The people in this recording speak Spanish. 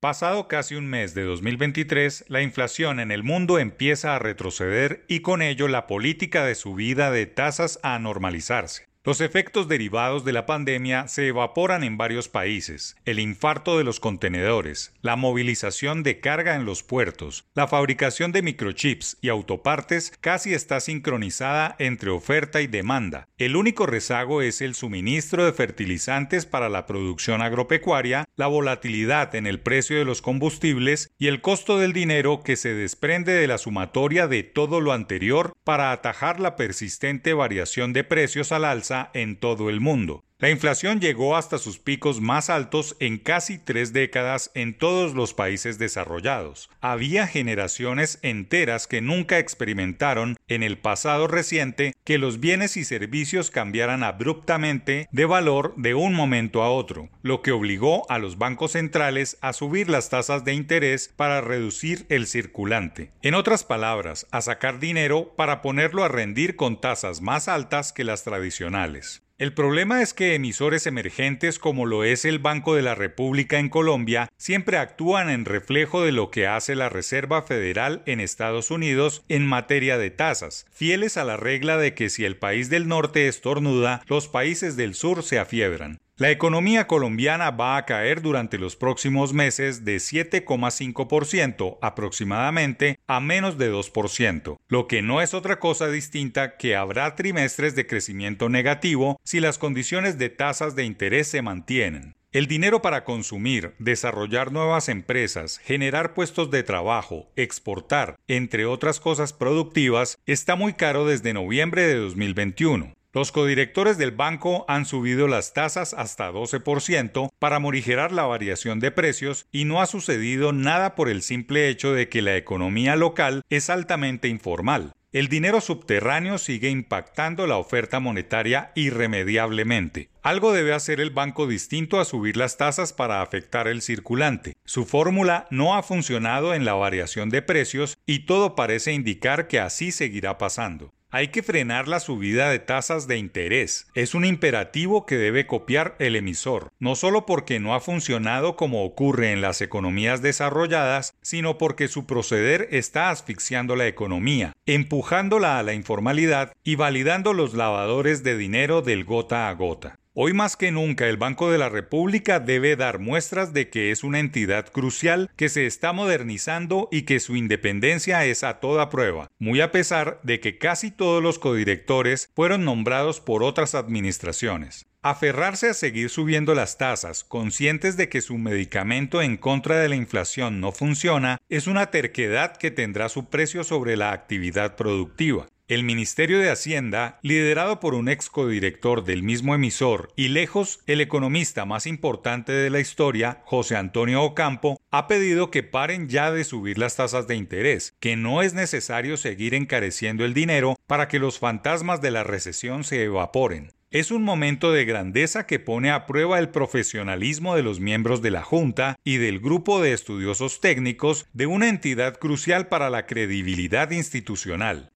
Pasado casi un mes de 2023, la inflación en el mundo empieza a retroceder y con ello la política de subida de tasas a normalizarse. Los efectos derivados de la pandemia se evaporan en varios países. El infarto de los contenedores, la movilización de carga en los puertos, la fabricación de microchips y autopartes casi está sincronizada entre oferta y demanda. El único rezago es el suministro de fertilizantes para la producción agropecuaria, la volatilidad en el precio de los combustibles y el costo del dinero que se desprende de la sumatoria de todo lo anterior para atajar la persistente variación de precios al alza en todo el mundo. La inflación llegó hasta sus picos más altos en casi tres décadas en todos los países desarrollados. Había generaciones enteras que nunca experimentaron en el pasado reciente que los bienes y servicios cambiaran abruptamente de valor de un momento a otro, lo que obligó a los bancos centrales a subir las tasas de interés para reducir el circulante. En otras palabras, a sacar dinero para ponerlo a rendir con tasas más altas que las tradicionales. El problema es que emisores emergentes como lo es el Banco de la República en Colombia siempre actúan en reflejo de lo que hace la Reserva Federal en Estados Unidos en materia de tasas, fieles a la regla de que si el país del norte estornuda, los países del sur se afiebran. La economía colombiana va a caer durante los próximos meses de 7,5% aproximadamente a menos de 2%, lo que no es otra cosa distinta que habrá trimestres de crecimiento negativo si las condiciones de tasas de interés se mantienen. El dinero para consumir, desarrollar nuevas empresas, generar puestos de trabajo, exportar, entre otras cosas productivas, está muy caro desde noviembre de 2021. Los codirectores del banco han subido las tasas hasta 12% para morigerar la variación de precios y no ha sucedido nada por el simple hecho de que la economía local es altamente informal. El dinero subterráneo sigue impactando la oferta monetaria irremediablemente. Algo debe hacer el banco distinto a subir las tasas para afectar el circulante. Su fórmula no ha funcionado en la variación de precios y todo parece indicar que así seguirá pasando. Hay que frenar la subida de tasas de interés. Es un imperativo que debe copiar el emisor, no solo porque no ha funcionado como ocurre en las economías desarrolladas, sino porque su proceder está asfixiando la economía, empujándola a la informalidad y validando los lavadores de dinero del gota a gota. Hoy más que nunca el Banco de la República debe dar muestras de que es una entidad crucial que se está modernizando y que su independencia es a toda prueba, muy a pesar de que casi todos los codirectores fueron nombrados por otras administraciones. Aferrarse a seguir subiendo las tasas, conscientes de que su medicamento en contra de la inflación no funciona, es una terquedad que tendrá su precio sobre la actividad productiva. El Ministerio de Hacienda, liderado por un ex codirector del mismo emisor y lejos el economista más importante de la historia, José Antonio Ocampo, ha pedido que paren ya de subir las tasas de interés, que no es necesario seguir encareciendo el dinero para que los fantasmas de la recesión se evaporen. Es un momento de grandeza que pone a prueba el profesionalismo de los miembros de la Junta y del grupo de estudiosos técnicos de una entidad crucial para la credibilidad institucional.